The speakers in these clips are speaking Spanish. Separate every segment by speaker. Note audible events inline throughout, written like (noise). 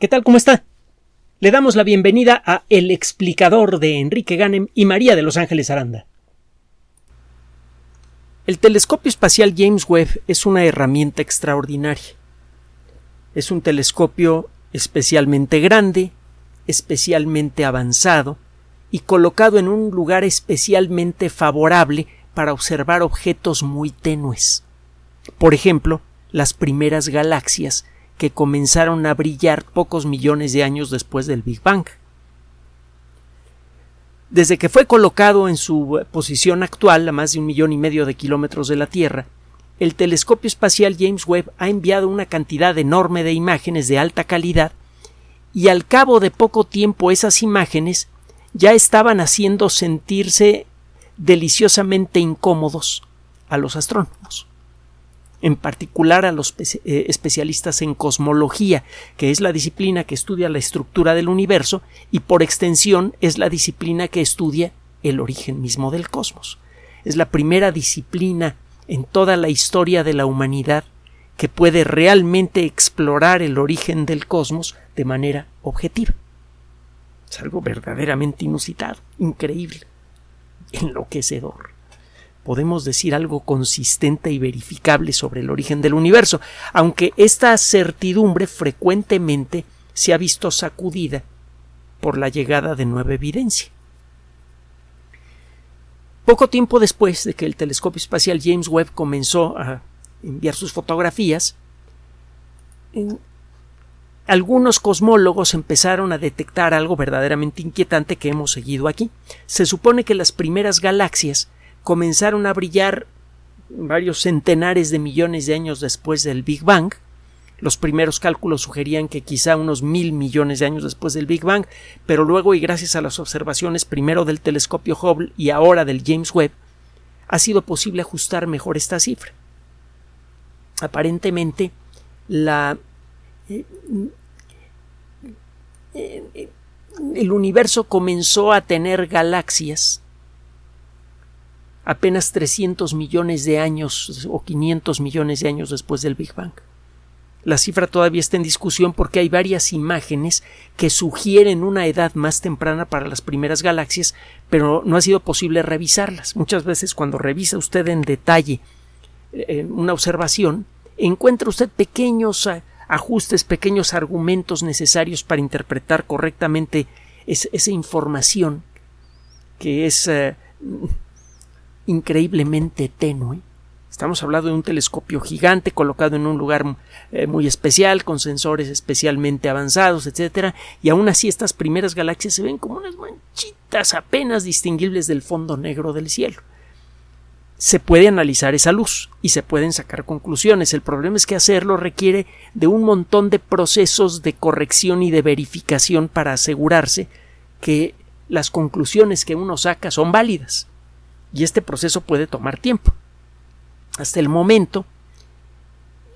Speaker 1: ¿Qué tal? ¿Cómo está? Le damos la bienvenida a El explicador de Enrique Ganem y María de Los Ángeles Aranda. El telescopio espacial James Webb es una herramienta extraordinaria. Es un telescopio especialmente grande, especialmente avanzado y colocado en un lugar especialmente favorable para observar objetos muy tenues. Por ejemplo, las primeras galaxias que comenzaron a brillar pocos millones de años después del Big Bang. Desde que fue colocado en su posición actual, a más de un millón y medio de kilómetros de la Tierra, el telescopio espacial James Webb ha enviado una cantidad enorme de imágenes de alta calidad y al cabo de poco tiempo esas imágenes ya estaban haciendo sentirse deliciosamente incómodos a los astrónomos en particular a los eh, especialistas en cosmología, que es la disciplina que estudia la estructura del universo y por extensión es la disciplina que estudia el origen mismo del cosmos. Es la primera disciplina en toda la historia de la humanidad que puede realmente explorar el origen del cosmos de manera objetiva. Es algo verdaderamente inusitado, increíble, enloquecedor podemos decir algo consistente y verificable sobre el origen del universo, aunque esta certidumbre frecuentemente se ha visto sacudida por la llegada de nueva evidencia. Poco tiempo después de que el telescopio espacial James Webb comenzó a enviar sus fotografías, algunos cosmólogos empezaron a detectar algo verdaderamente inquietante que hemos seguido aquí. Se supone que las primeras galaxias comenzaron a brillar varios centenares de millones de años después del Big Bang. Los primeros cálculos sugerían que quizá unos mil millones de años después del Big Bang, pero luego y gracias a las observaciones primero del telescopio Hubble y ahora del James Webb, ha sido posible ajustar mejor esta cifra. Aparentemente, la, eh, eh, el universo comenzó a tener galaxias apenas 300 millones de años o 500 millones de años después del Big Bang. La cifra todavía está en discusión porque hay varias imágenes que sugieren una edad más temprana para las primeras galaxias, pero no ha sido posible revisarlas. Muchas veces cuando revisa usted en detalle eh, una observación, encuentra usted pequeños eh, ajustes, pequeños argumentos necesarios para interpretar correctamente esa información que es eh, increíblemente tenue. Estamos hablando de un telescopio gigante colocado en un lugar eh, muy especial, con sensores especialmente avanzados, etcétera, y aún así estas primeras galaxias se ven como unas manchitas apenas distinguibles del fondo negro del cielo. Se puede analizar esa luz y se pueden sacar conclusiones. El problema es que hacerlo requiere de un montón de procesos de corrección y de verificación para asegurarse que las conclusiones que uno saca son válidas y este proceso puede tomar tiempo. Hasta el momento,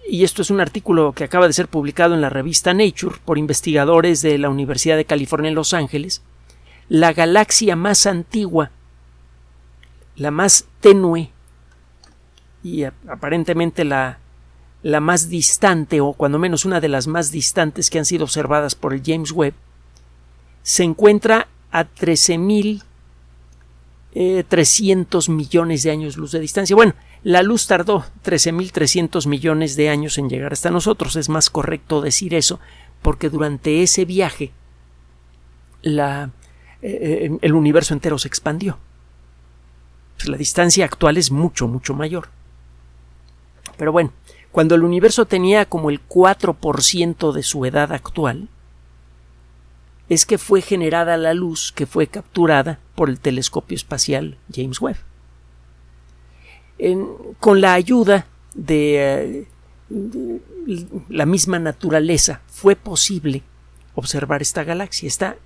Speaker 1: y esto es un artículo que acaba de ser publicado en la revista Nature por investigadores de la Universidad de California en Los Ángeles, la galaxia más antigua, la más tenue y aparentemente la, la más distante, o cuando menos una de las más distantes que han sido observadas por el James Webb, se encuentra a 13.000 300 eh, millones de años luz de distancia. Bueno, la luz tardó 13.300 millones de años en llegar hasta nosotros. Es más correcto decir eso porque durante ese viaje la, eh, eh, el universo entero se expandió. Pues la distancia actual es mucho, mucho mayor. Pero bueno, cuando el universo tenía como el 4% de su edad actual, es que fue generada la luz que fue capturada por el telescopio espacial James Webb. con la ayuda de, la misma naturaleza fue posible observar esta galaxia. Está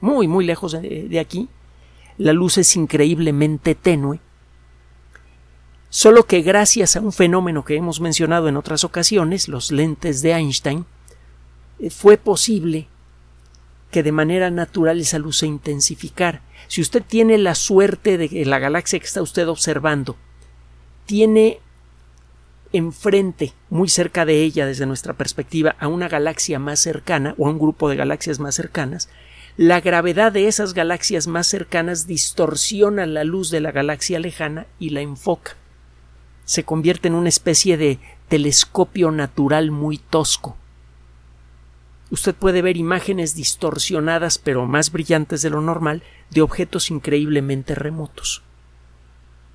Speaker 1: muy, muy lejos de aquí. La luz es increíblemente tenue. Solo que gracias a un fenómeno que hemos mencionado en otras ocasiones, los lentes de Einstein, eh, fue posible que de manera natural esa luz se intensificara. Si usted tiene la suerte de que la galaxia que está usted observando tiene enfrente, muy cerca de ella desde nuestra perspectiva, a una galaxia más cercana o a un grupo de galaxias más cercanas, la gravedad de esas galaxias más cercanas distorsiona la luz de la galaxia lejana y la enfoca. Se convierte en una especie de telescopio natural muy tosco. Usted puede ver imágenes distorsionadas pero más brillantes de lo normal de objetos increíblemente remotos.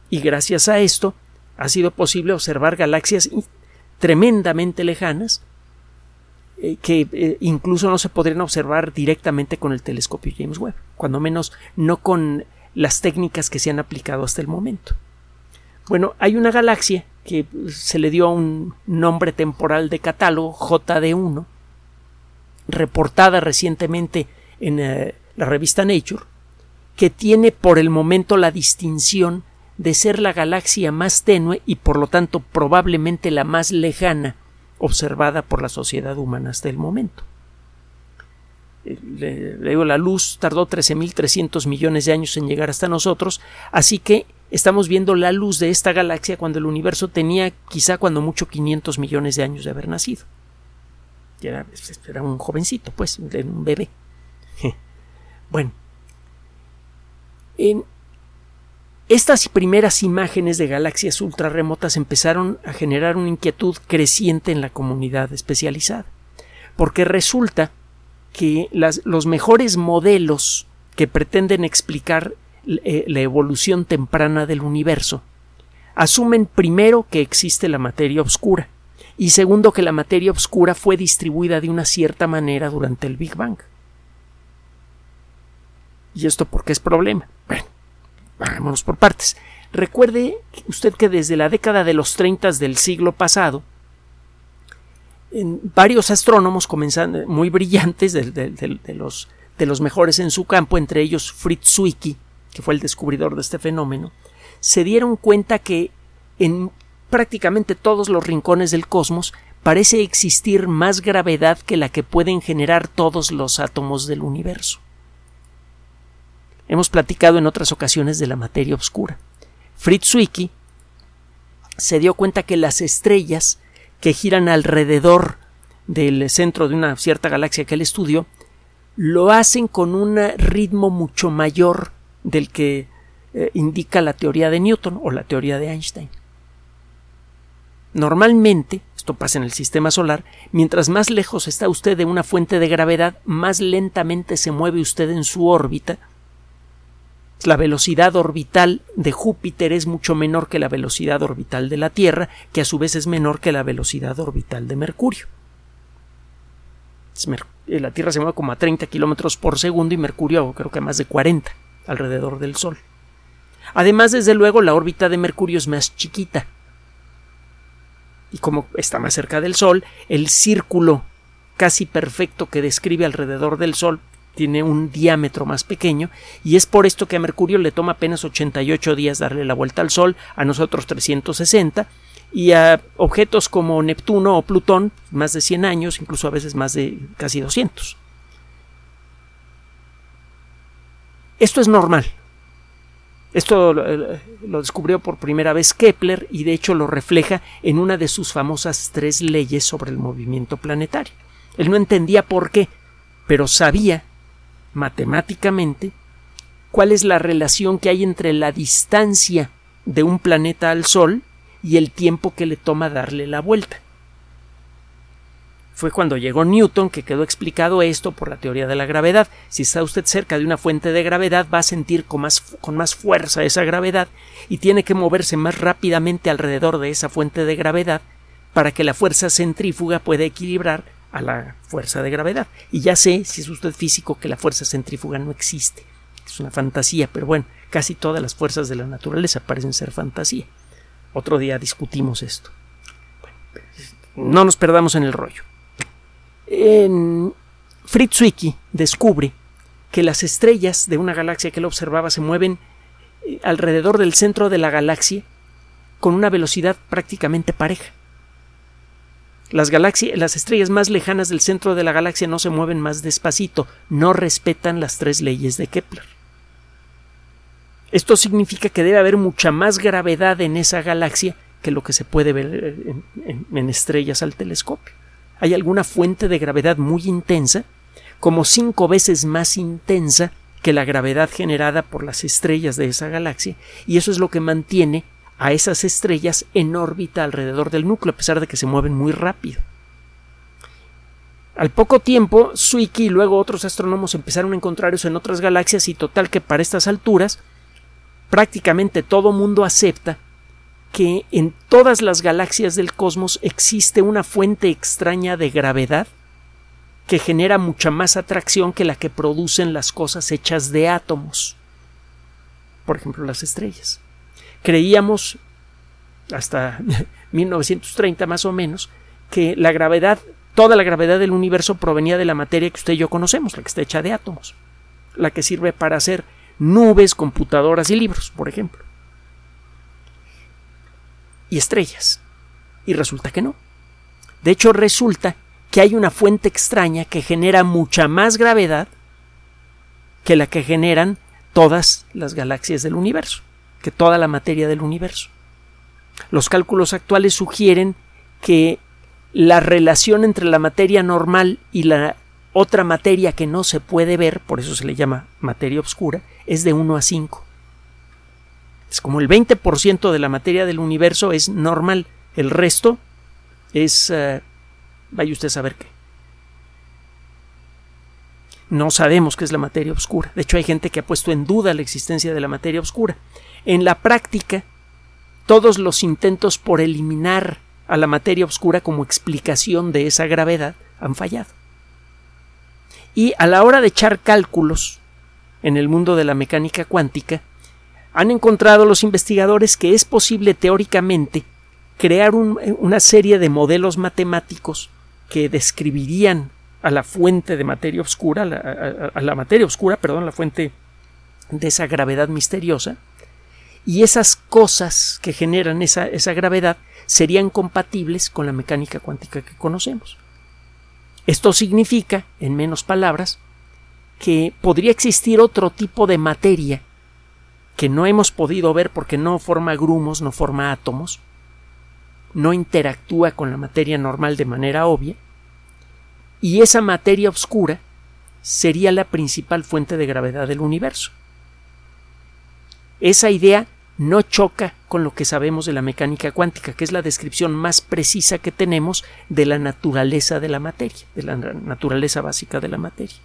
Speaker 1: Y gracias a esto ha sido posible observar galaxias tremendamente lejanas eh, que eh, incluso no se podrían observar directamente con el telescopio James Webb, cuando menos no con las técnicas que se han aplicado hasta el momento. Bueno, hay una galaxia que se le dio un nombre temporal de catálogo, JD1, reportada recientemente en eh, la revista Nature, que tiene por el momento la distinción de ser la galaxia más tenue y por lo tanto probablemente la más lejana observada por la sociedad humana hasta el momento. Eh, le, digo, la luz tardó 13.300 millones de años en llegar hasta nosotros, así que estamos viendo la luz de esta galaxia cuando el universo tenía quizá cuando mucho 500 millones de años de haber nacido. Era, era un jovencito, pues, un bebé. (laughs) bueno, en, estas primeras imágenes de galaxias ultrarremotas empezaron a generar una inquietud creciente en la comunidad especializada, porque resulta que los mejores modelos que pretenden explicar eh, la evolución temprana del universo asumen primero que existe la materia oscura y segundo que la materia oscura fue distribuida de una cierta manera durante el Big Bang. ¿Y esto por qué es problema? Bueno, Vámonos por partes. Recuerde usted que desde la década de los 30 del siglo pasado, varios astrónomos comenzando, muy brillantes, de, los, de los mejores en su campo, entre ellos Fritz Zwicky, que fue el descubridor de este fenómeno, se dieron cuenta que en prácticamente todos los rincones del cosmos parece existir más gravedad que la que pueden generar todos los átomos del universo. Hemos platicado en otras ocasiones de la materia oscura. Fritz Zwicky se dio cuenta que las estrellas que giran alrededor del centro de una cierta galaxia que él estudió lo hacen con un ritmo mucho mayor del que eh, indica la teoría de Newton o la teoría de Einstein. Normalmente, esto pasa en el sistema solar, mientras más lejos está usted de una fuente de gravedad, más lentamente se mueve usted en su órbita la velocidad orbital de Júpiter es mucho menor que la velocidad orbital de la Tierra, que a su vez es menor que la velocidad orbital de Mercurio. Eh, la Tierra se mueve como a 30 kilómetros por segundo y Mercurio creo que a más de 40 alrededor del Sol. Además, desde luego, la órbita de Mercurio es más chiquita. Y como está más cerca del Sol, el círculo casi perfecto que describe alrededor del Sol tiene un diámetro más pequeño y es por esto que a Mercurio le toma apenas 88 días darle la vuelta al Sol, a nosotros 360 y a objetos como Neptuno o Plutón más de 100 años, incluso a veces más de casi 200. Esto es normal. Esto lo, lo, descubrió por primera vez Kepler y de hecho lo refleja en una de sus famosas tres leyes sobre el movimiento planetario. Él no entendía por qué, pero sabía matemáticamente cuál es la relación que hay entre la distancia de un planeta al Sol y el tiempo que le toma darle la vuelta. Fue cuando llegó Newton que quedó explicado esto por la teoría de la gravedad. Si está usted cerca de una fuente de gravedad va a sentir con más, con más fuerza esa gravedad y tiene que moverse más rápidamente alrededor de esa fuente de gravedad para que la fuerza centrífuga pueda equilibrar a la fuerza de gravedad. Y ya sé, si es usted físico, que la fuerza centrífuga no existe. Es una fantasía, pero bueno, casi todas las fuerzas de la naturaleza parecen ser fantasía. Otro día discutimos esto. no nos perdamos en el rollo. En Fritz Zwicky descubre que las estrellas de una galaxia que él observaba se mueven eh, alrededor del centro de la galaxia con una velocidad prácticamente pareja. Las, galaxias, las estrellas más lejanas del centro de la galaxia no se mueven más despacito, no respetan las tres leyes de Kepler. Esto significa que debe haber mucha más gravedad en esa galaxia que lo que se puede ver en, en estrellas al telescopio. Hay alguna fuente de gravedad muy intensa, como cinco veces más intensa que la gravedad generada por las estrellas de esa galaxia, y eso es lo que mantiene a esas estrellas en órbita alrededor del núcleo, a pesar de que se mueven muy rápido. Al poco tiempo, Zwicky y luego otros astrónomos empezaron a encontrar eso en otras galaxias y total que para estas alturas prácticamente todo mundo acepta que en todas las galaxias del cosmos existe una fuente extraña de gravedad que genera mucha más atracción que la que producen las cosas hechas de átomos. Por ejemplo, las estrellas. Creíamos, hasta (laughs) 1930 más o menos, que la gravedad toda la gravedad del universo provenía de la materia que usted y yo conocemos, la que está hecha de átomos, la que sirve para hacer nubes, computadoras y libros, por ejemplo. Y estrellas. Y resulta que no. De hecho, resulta que hay una fuente extraña que genera mucha más gravedad que la que generan todas las galaxias del universo, que toda la materia del universo. Los cálculos actuales sugieren que la relación entre la materia normal y la otra materia que no se puede ver, por eso se le llama materia oscura, es de 1 a 5. Es como el 20% de la materia del universo es normal, el resto es... Eh, vaya usted a saber qué. No sabemos qué es la materia oscura. De hecho, hay gente que ha puesto en duda la existencia de la materia oscura. En la práctica, todos los intentos por eliminar a la materia oscura como explicación de esa gravedad han fallado. Y a la hora de echar cálculos en el mundo de la mecánica cuántica, han encontrado los investigadores que es posible teóricamente crear una serie de modelos matemáticos que describirían a la fuente de materia oscura, a la, materia oscura, perdón, la fuente de esa gravedad misteriosa, y esas cosas que generan esa, esa gravedad serían compatibles con la mecánica cuántica que conocemos. Esto significa, en menos palabras, que podría existir otro tipo de materia que no hemos podido ver porque no forma grumos, no forma átomos, no interactúa con la materia normal de manera obvia, y esa materia oscura sería la principal fuente de gravedad del universo. Esa idea no choca con lo que sabemos de la mecánica cuántica, que es la descripción más precisa que tenemos de la naturaleza de la materia, de la naturaleza básica de la materia.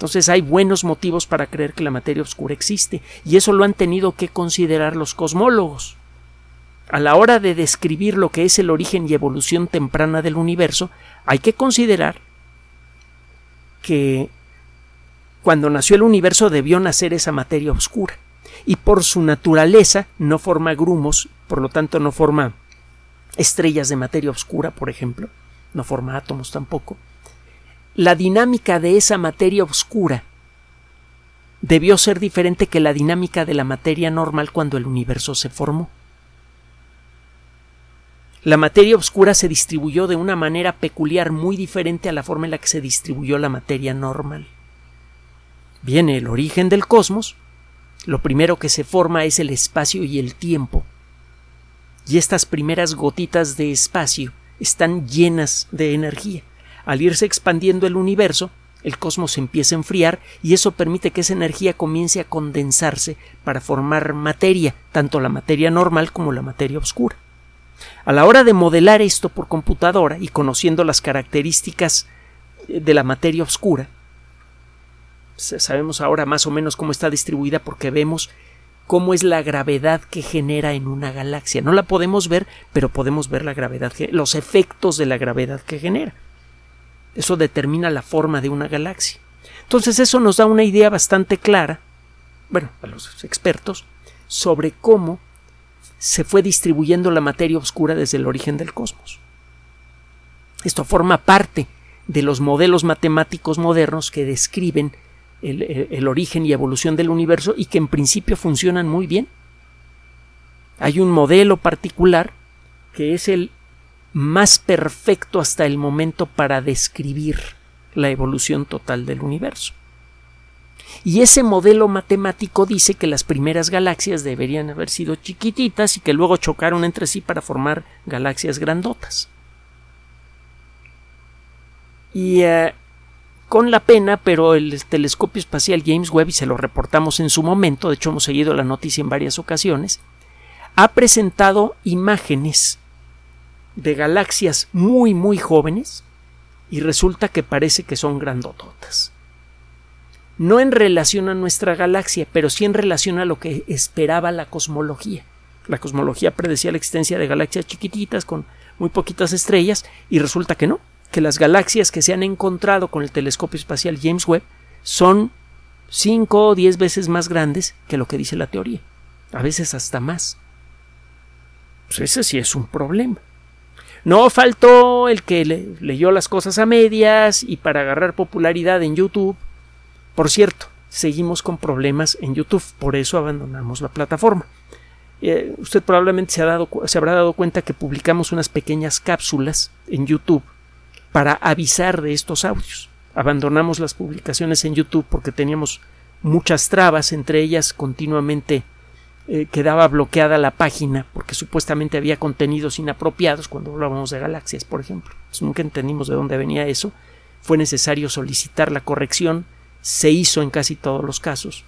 Speaker 1: Entonces hay buenos motivos para creer que la materia oscura existe, y eso lo han tenido que considerar los cosmólogos. A la hora de describir lo que es el origen y evolución temprana del universo, hay que considerar que cuando nació el universo debió nacer esa materia oscura y por su naturaleza no forma grumos, por lo tanto no forma estrellas de materia oscura, por ejemplo, no forma átomos tampoco. La dinámica de esa materia oscura debió ser diferente que la dinámica de la materia normal cuando el universo se formó. La materia oscura se distribuyó de una manera peculiar muy diferente a la forma en la que se distribuyó la materia normal. Viene el origen del cosmos, lo primero que se forma es el espacio y el tiempo. Y estas primeras gotitas de espacio están llenas de energía. Al irse expandiendo el universo, el cosmos empieza a enfriar y eso permite que esa energía comience a condensarse para formar materia, tanto la materia normal como la materia oscura. A la hora de modelar esto por computadora y conociendo las características de la materia oscura, sabemos ahora más o menos cómo está distribuida porque vemos cómo es la gravedad que genera en una galaxia. No la podemos ver, pero podemos ver la gravedad, los efectos de la gravedad que genera. Eso determina la forma de una galaxia. Entonces eso nos da una idea bastante clara, bueno, a los expertos, sobre cómo se fue distribuyendo la materia oscura desde el origen del cosmos. Esto forma parte de los modelos matemáticos modernos que describen el, origen y evolución del universo y que en principio funcionan muy bien. Hay un modelo particular que es el más perfecto hasta el momento para describir la evolución total del universo. Y ese modelo matemático dice que las primeras galaxias deberían haber sido chiquititas y que luego chocaron entre sí para formar galaxias grandotas. Y eh, con la pena, pero el telescopio espacial James Webb, y se lo reportamos en su momento, de hecho hemos seguido la noticia en varias ocasiones, ha presentado imágenes de galaxias muy muy jóvenes y resulta que parece que son grandototas. No en relación a nuestra galaxia, pero sí en relación a lo que esperaba la cosmología. La cosmología predecía la existencia de galaxias chiquititas con muy poquitas estrellas y resulta que no, que las galaxias que se han encontrado con el telescopio espacial James Webb son 5 o 10 veces más grandes que lo que dice la teoría, a veces hasta más. Pues ese sí es un problema. No faltó el que leyó las cosas a medias y para agarrar popularidad en YouTube. Por cierto, seguimos con problemas en YouTube, por eso abandonamos la plataforma. Eh, usted probablemente se, se habrá dado cuenta que publicamos unas pequeñas cápsulas en YouTube para avisar de estos audios. Abandonamos las publicaciones en YouTube porque teníamos muchas trabas, entre ellas continuamente eh, quedaba bloqueada la página porque supuestamente había contenidos inapropiados cuando hablábamos de galaxias, por ejemplo. nunca entendimos de dónde venía eso. Fue necesario solicitar la corrección, se hizo en casi todos los casos.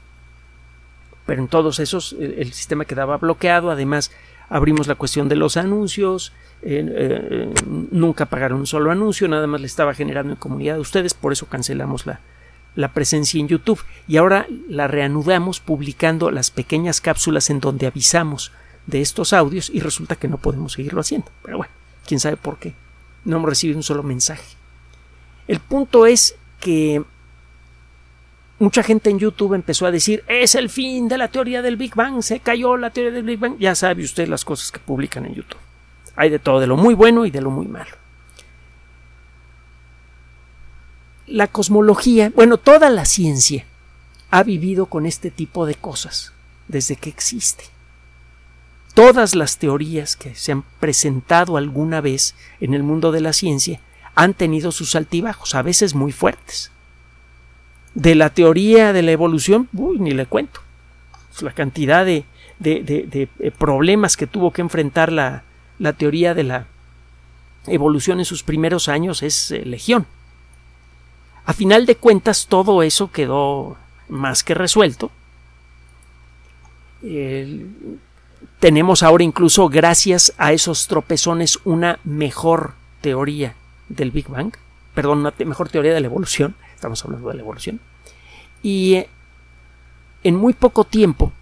Speaker 1: Pero en todos esos el sistema quedaba bloqueado, además abrimos la cuestión de los anuncios, eh, nunca pagaron un solo anuncio, nada más le estaba generando en comunidad a ustedes, por eso cancelamos la, la presencia en YouTube y ahora la reanudamos publicando las pequeñas cápsulas en donde avisamos de estos audios y resulta que no podemos seguirlo haciendo. Pero bueno, quién sabe por qué. No hemos recibido un solo mensaje. El punto es que mucha gente en YouTube empezó a decir es el fin de la teoría del Big Bang, se cayó la teoría del Big Bang. Ya sabe usted las cosas que publican en YouTube. Hay de todo, de lo muy bueno y de lo muy malo. La cosmología, bueno, toda la ciencia ha vivido con este tipo de cosas desde que existe. Todas las teorías que se han presentado alguna vez en el mundo de la ciencia han tenido sus altibajos, a veces muy fuertes. De la teoría de la evolución, uy, ni le cuento. La cantidad de, de eh, problemas que tuvo que enfrentar la, la teoría de la evolución en sus primeros años es eh, legión. A final de cuentas, todo eso quedó más que resuelto. tenemos ahora incluso, gracias a esos tropezones, una mejor teoría del Big Bang. Perdón, una mejor teoría de la evolución. Estamos hablando de la evolución. Y eh, en muy poco tiempo,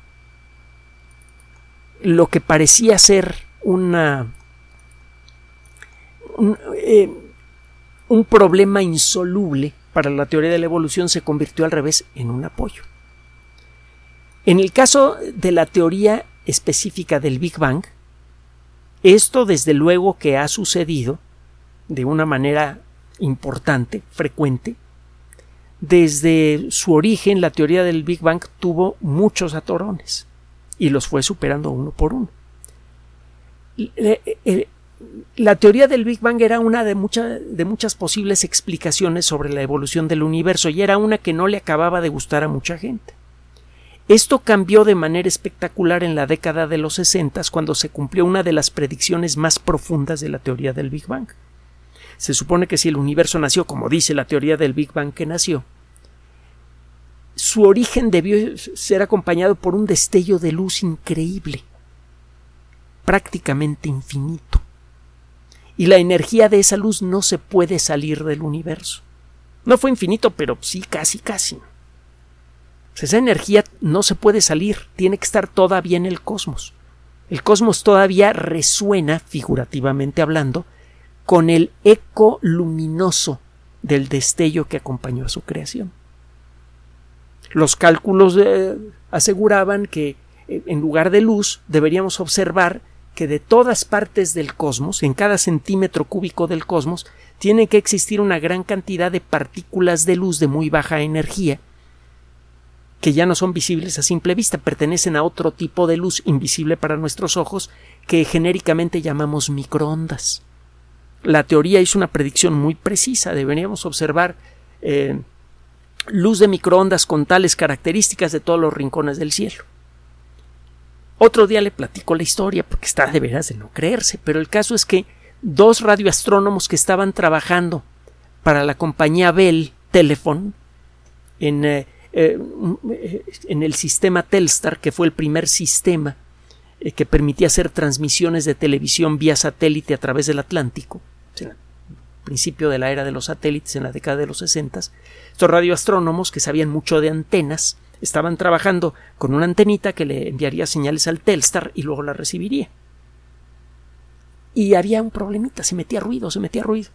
Speaker 1: lo que parecía ser una, eh, un, problema insoluble para la teoría de la evolución se convirtió al revés en un apoyo. En el caso de la teoría específica del Big Bang, esto desde luego que ha sucedido de una manera importante, frecuente. Desde su origen, la teoría del Big Bang tuvo muchos atorones y los fue superando uno por uno. La teoría del Big Bang era una de, de muchas posibles explicaciones sobre la evolución del universo y era una que no le acababa de gustar a mucha gente. Esto cambió de manera espectacular en la década de los 60 cuando se cumplió una de las predicciones más profundas de la teoría del Big Bang. Se supone que si el universo nació como dice la teoría del Big Bang que nació, su origen debió ser acompañado por un destello de luz increíble prácticamente infinito. Y la energía de esa luz no se puede salir del universo. No fue infinito, pero sí, casi, casi. esa energía no se puede salir, tiene que estar todavía en el cosmos. El cosmos todavía resuena, figurativamente hablando, con el eco luminoso del destello que acompañó a su creación. Los cálculos eh, aseguraban que eh, en lugar de luz deberíamos observar que de todas partes del cosmos, en cada centímetro cúbico del cosmos, tiene que existir una gran cantidad de partículas de luz de muy baja energía, que ya no son visibles a simple vista, pertenecen a otro tipo de luz invisible para nuestros ojos, que genéricamente llamamos microondas. La teoría hizo una predicción muy precisa, deberíamos observar eh, luz de microondas con tales características de todos los rincones del cielo. Otro día le platico la historia porque está de veras de no creerse, pero el caso es que dos radioastrónomos que estaban trabajando para la compañía Bell Telephone en, eh, eh, en el sistema Telstar, que fue el primer sistema eh, que permitía hacer transmisiones de televisión vía satélite a través del Atlántico, principio de la era de los satélites en la década de los 60, estos radioastrónomos que sabían mucho de antenas estaban trabajando con una antenita que le enviaría señales al Telstar y luego la recibiría. Y había un problemita, se metía ruido, se metía ruido.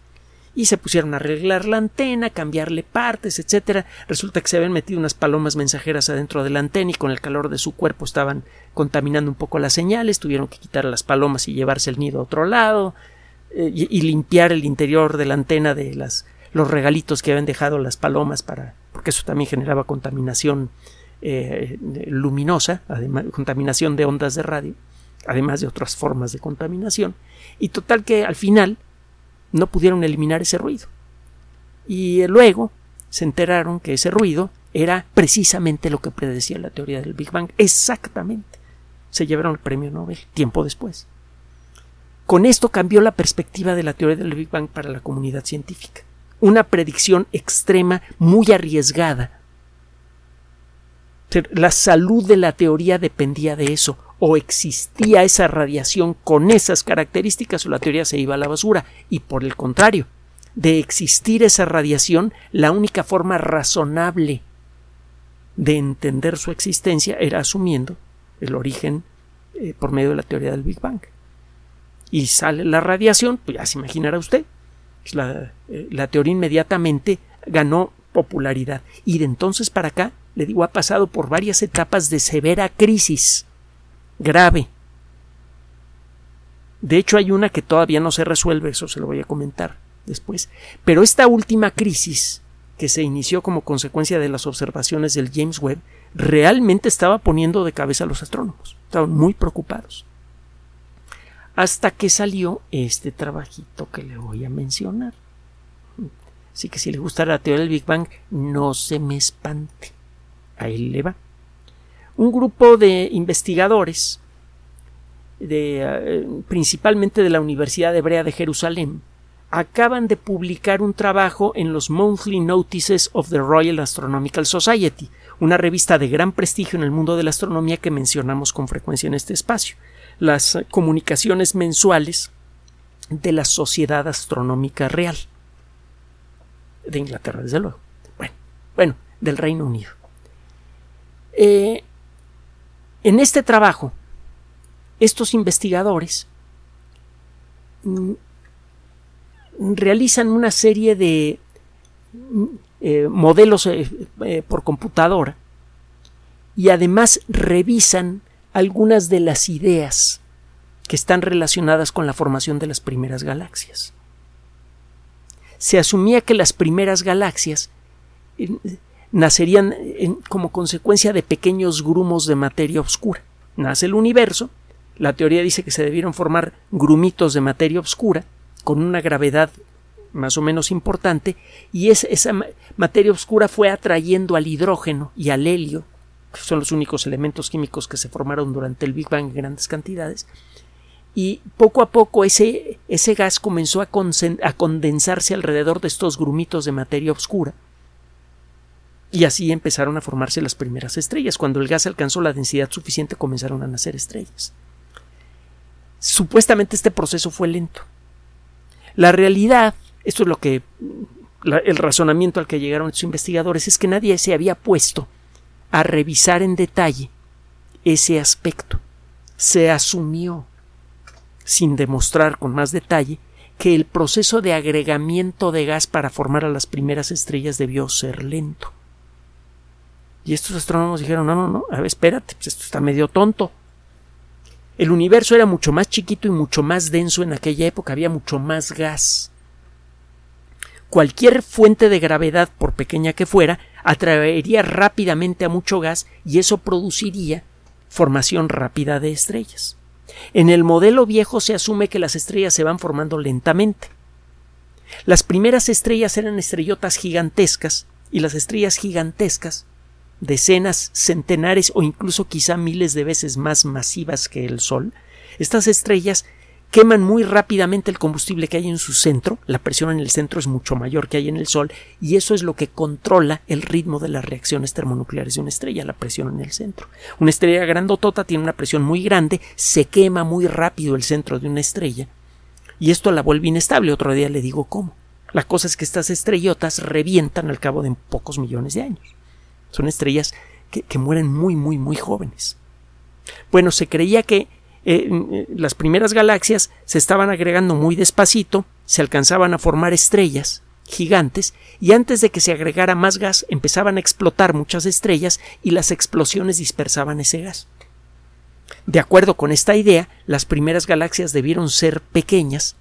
Speaker 1: Y se pusieron a arreglar la antena, cambiarle partes, etcétera. Resulta que se habían metido unas palomas mensajeras adentro de la antena y con el calor de su cuerpo estaban contaminando un poco las señales, tuvieron que quitar las palomas y llevarse el nido a otro lado, eh, y, limpiar el interior de la antena de las, los regalitos que habían dejado las palomas para porque eso también generaba contaminación eh, luminosa, además, contaminación de ondas de radio, además de otras formas de contaminación, y total que al final no pudieron eliminar ese ruido. Y luego se enteraron que ese ruido era precisamente lo que predecía la teoría del Big Bang, exactamente. Se llevaron el premio Nobel tiempo después. Con esto cambió la perspectiva de la teoría del Big Bang para la comunidad científica. Una predicción extrema, muy arriesgada. La salud de la teoría dependía de eso. O existía esa radiación con esas características o la teoría se iba a la basura. Y por el contrario, de existir esa radiación, la única forma razonable de entender su existencia era asumiendo el origen eh, por medio de la teoría del Big Bang y sale la radiación, pues ya se imaginará usted. La, eh, la teoría inmediatamente ganó popularidad y de entonces para acá, le digo, ha pasado por varias etapas de severa crisis grave. De hecho, hay una que todavía no se resuelve, eso se lo voy a comentar después. Pero esta última crisis, que se inició como consecuencia de las observaciones del James Webb, realmente estaba poniendo de cabeza a los astrónomos. Estaban muy preocupados hasta que salió este trabajito que le voy a mencionar. Así que si le gusta la teoría del Big Bang, no se me espante. Ahí le va. Un grupo de investigadores, eh, principalmente de la Universidad Hebrea de Jerusalén, acaban de publicar un trabajo en los Monthly Notices of the Royal Astronomical Society, una revista de gran prestigio en el mundo de la astronomía que mencionamos con frecuencia en este espacio las comunicaciones mensuales de la Sociedad Astronómica Real de Inglaterra, desde luego. Bueno, bueno del Reino Unido. Eh, en este trabajo, estos investigadores mm, realizan una serie de mm, eh, modelos eh, por computadora y además revisan algunas de las ideas que están relacionadas con la formación de las primeras galaxias. Se asumía que las primeras galaxias nacerían como consecuencia de pequeños grumos de materia oscura. Nace el universo, la teoría dice que se debieron formar grumitos de materia oscura con una gravedad más o menos importante y esa materia oscura fue atrayendo al hidrógeno y al helio son los únicos elementos químicos que se formaron durante el Big Bang en grandes cantidades, y poco a poco ese, ese gas comenzó a, a condensarse alrededor de estos grumitos de materia oscura, y así empezaron a formarse las primeras estrellas. Cuando el gas alcanzó la densidad suficiente comenzaron a nacer estrellas. Supuestamente este proceso fue lento. La realidad, esto es lo que el razonamiento al que llegaron estos investigadores, es que nadie se había puesto a revisar en detalle ese aspecto. Se asumió, sin demostrar con más detalle, que el proceso de agregamiento de gas para formar a las primeras estrellas debió ser lento. Y estos astrónomos dijeron, no, no, no, a ver, espérate, pues esto está medio tonto. El universo era mucho más chiquito y mucho más denso en aquella época, había mucho más gas. Cualquier fuente de gravedad, por pequeña que fuera, atraería rápidamente a mucho gas y eso produciría formación rápida de estrellas. En el modelo viejo se asume que las estrellas se van formando lentamente. Las primeras estrellas eran estrellotas gigantescas y las estrellas gigantescas, decenas, centenares o incluso quizá miles de veces más masivas que el Sol, estas estrellas queman muy rápidamente el combustible que hay en su centro, la presión en el centro es mucho mayor que hay en el Sol, y eso es lo que controla el ritmo de las reacciones termonucleares de una estrella, la presión en el centro. Una estrella grandotota tiene una presión muy grande, se quema muy rápido el centro de una estrella, y esto la vuelve inestable. Otro día le digo cómo. La cosa es que estas estrellotas revientan al cabo de pocos millones de años. Son estrellas que, mueren muy, muy, muy jóvenes. Bueno, se creía que eh, eh, las primeras galaxias se estaban agregando muy despacito, se alcanzaban a formar estrellas gigantes y antes de que se agregara más gas empezaban a explotar muchas estrellas y las explosiones dispersaban ese gas. De acuerdo con esta idea, las primeras galaxias debieron ser pequeñas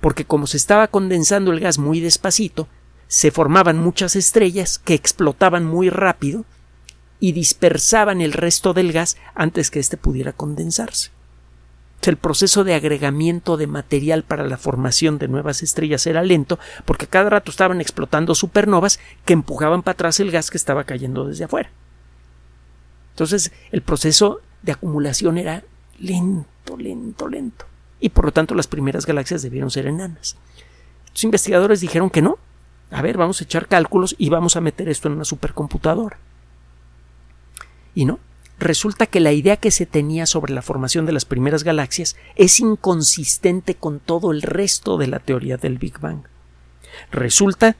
Speaker 1: porque como se estaba condensando el gas muy despacito, se formaban muchas estrellas que explotaban muy rápido y dispersaban el resto del gas antes que éste pudiera condensarse. El proceso de agregamiento de material para la formación de nuevas estrellas era lento porque cada rato estaban explotando supernovas que empujaban para atrás el gas que estaba cayendo desde afuera. Entonces el proceso de acumulación era lento, lento, lento. Y por lo tanto las primeras galaxias debieron ser enanas. Los investigadores dijeron que no. A ver, vamos a echar cálculos y vamos a meter esto en una supercomputadora. Y no, resulta que la idea que se tenía sobre la formación de las primeras galaxias es inconsistente con todo el resto de la teoría del Big Bang. Resulta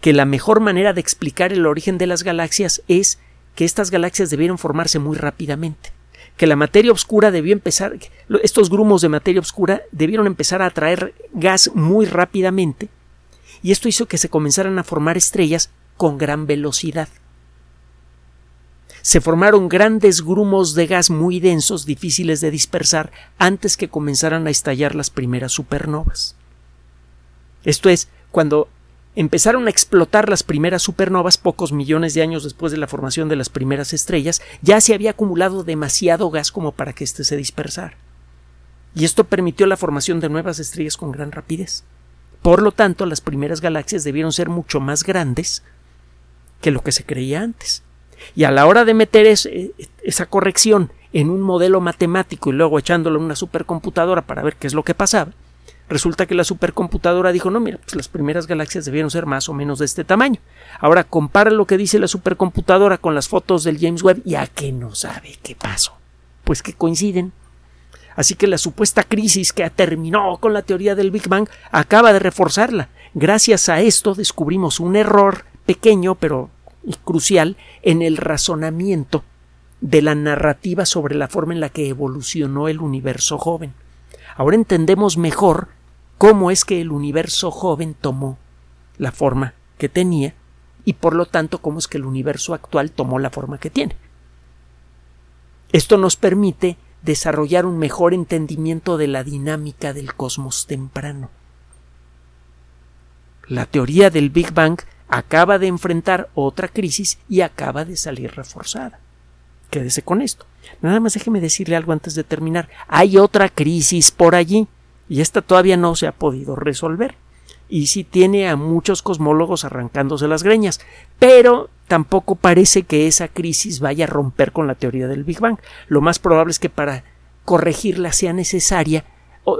Speaker 1: que la mejor manera de explicar el origen de las galaxias es que estas galaxias debieron formarse muy rápidamente, que la materia oscura debió empezar, estos grumos de materia oscura debieron empezar a atraer gas muy rápidamente, y esto hizo que se comenzaran a formar estrellas con gran velocidad se formaron grandes grumos de gas muy densos, difíciles de dispersar, antes que comenzaran a estallar las primeras supernovas. Esto es, cuando empezaron a explotar las primeras supernovas pocos millones de años después de la formación de las primeras estrellas, ya se había acumulado demasiado gas como para que éste se dispersara. Y esto permitió la formación de nuevas estrellas con gran rapidez. Por lo tanto, las primeras galaxias debieron ser mucho más grandes que lo que se creía antes. Y a la hora de meter esa corrección en un modelo matemático y luego echándolo en una supercomputadora para ver qué es lo que pasaba, resulta que la supercomputadora dijo, no, mira, pues las primeras galaxias debieron ser más o menos de este tamaño. Ahora compara lo que dice la supercomputadora con las fotos del James Webb y a que no sabe qué pasó. Pues que coinciden. Así que la supuesta crisis que terminó con la teoría del Big Bang acaba de reforzarla. Gracias a esto descubrimos un error pequeño pero crucial en el razonamiento de la narrativa sobre la forma en la que evolucionó el universo joven. Ahora entendemos mejor cómo es que el universo joven tomó la forma que tenía y por lo tanto cómo es que el universo actual tomó la forma que tiene. Esto nos permite desarrollar un mejor entendimiento de la dinámica del cosmos temprano. La teoría del Big Bang acaba de enfrentar otra crisis y acaba de salir reforzada. Quédese con esto. Nada más déjeme decirle algo antes de terminar. Hay otra crisis por allí y esta todavía no se ha podido resolver. Y sí tiene a muchos cosmólogos arrancándose las greñas, pero tampoco parece que esa crisis vaya a romper con la teoría del Big Bang. Lo más probable es que para corregirla sea necesaria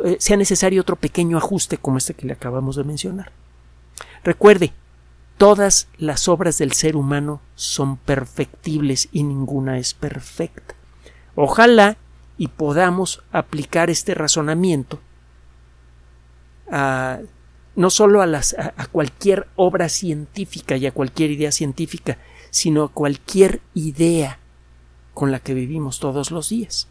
Speaker 1: eh, sea necesario otro pequeño ajuste como este que le acabamos de mencionar. Recuerde, Todas las obras del ser humano son perfectibles y ninguna es perfecta. Ojalá y podamos aplicar este razonamiento a, no solo a, las, a cualquier obra científica y a cualquier idea científica, sino a cualquier idea con la que vivimos todos los días.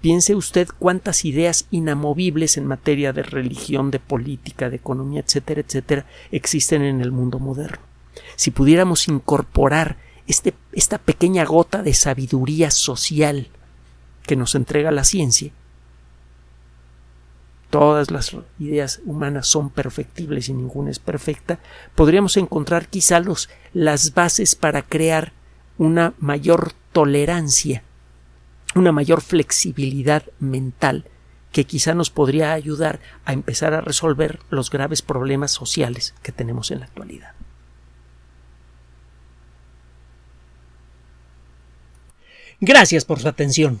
Speaker 1: Piense usted cuántas ideas inamovibles en materia de religión, de política, de economía, etcétera, etcétera, existen en el mundo moderno. Si pudiéramos incorporar este, esta pequeña gota de sabiduría social que nos entrega la ciencia, todas las ideas humanas son perfectibles y ninguna es perfecta, podríamos encontrar quizá los, las bases para crear una mayor tolerancia, una mayor flexibilidad mental que quizá nos podría ayudar a empezar a resolver los graves problemas sociales que tenemos en la actualidad. Gracias por su atención.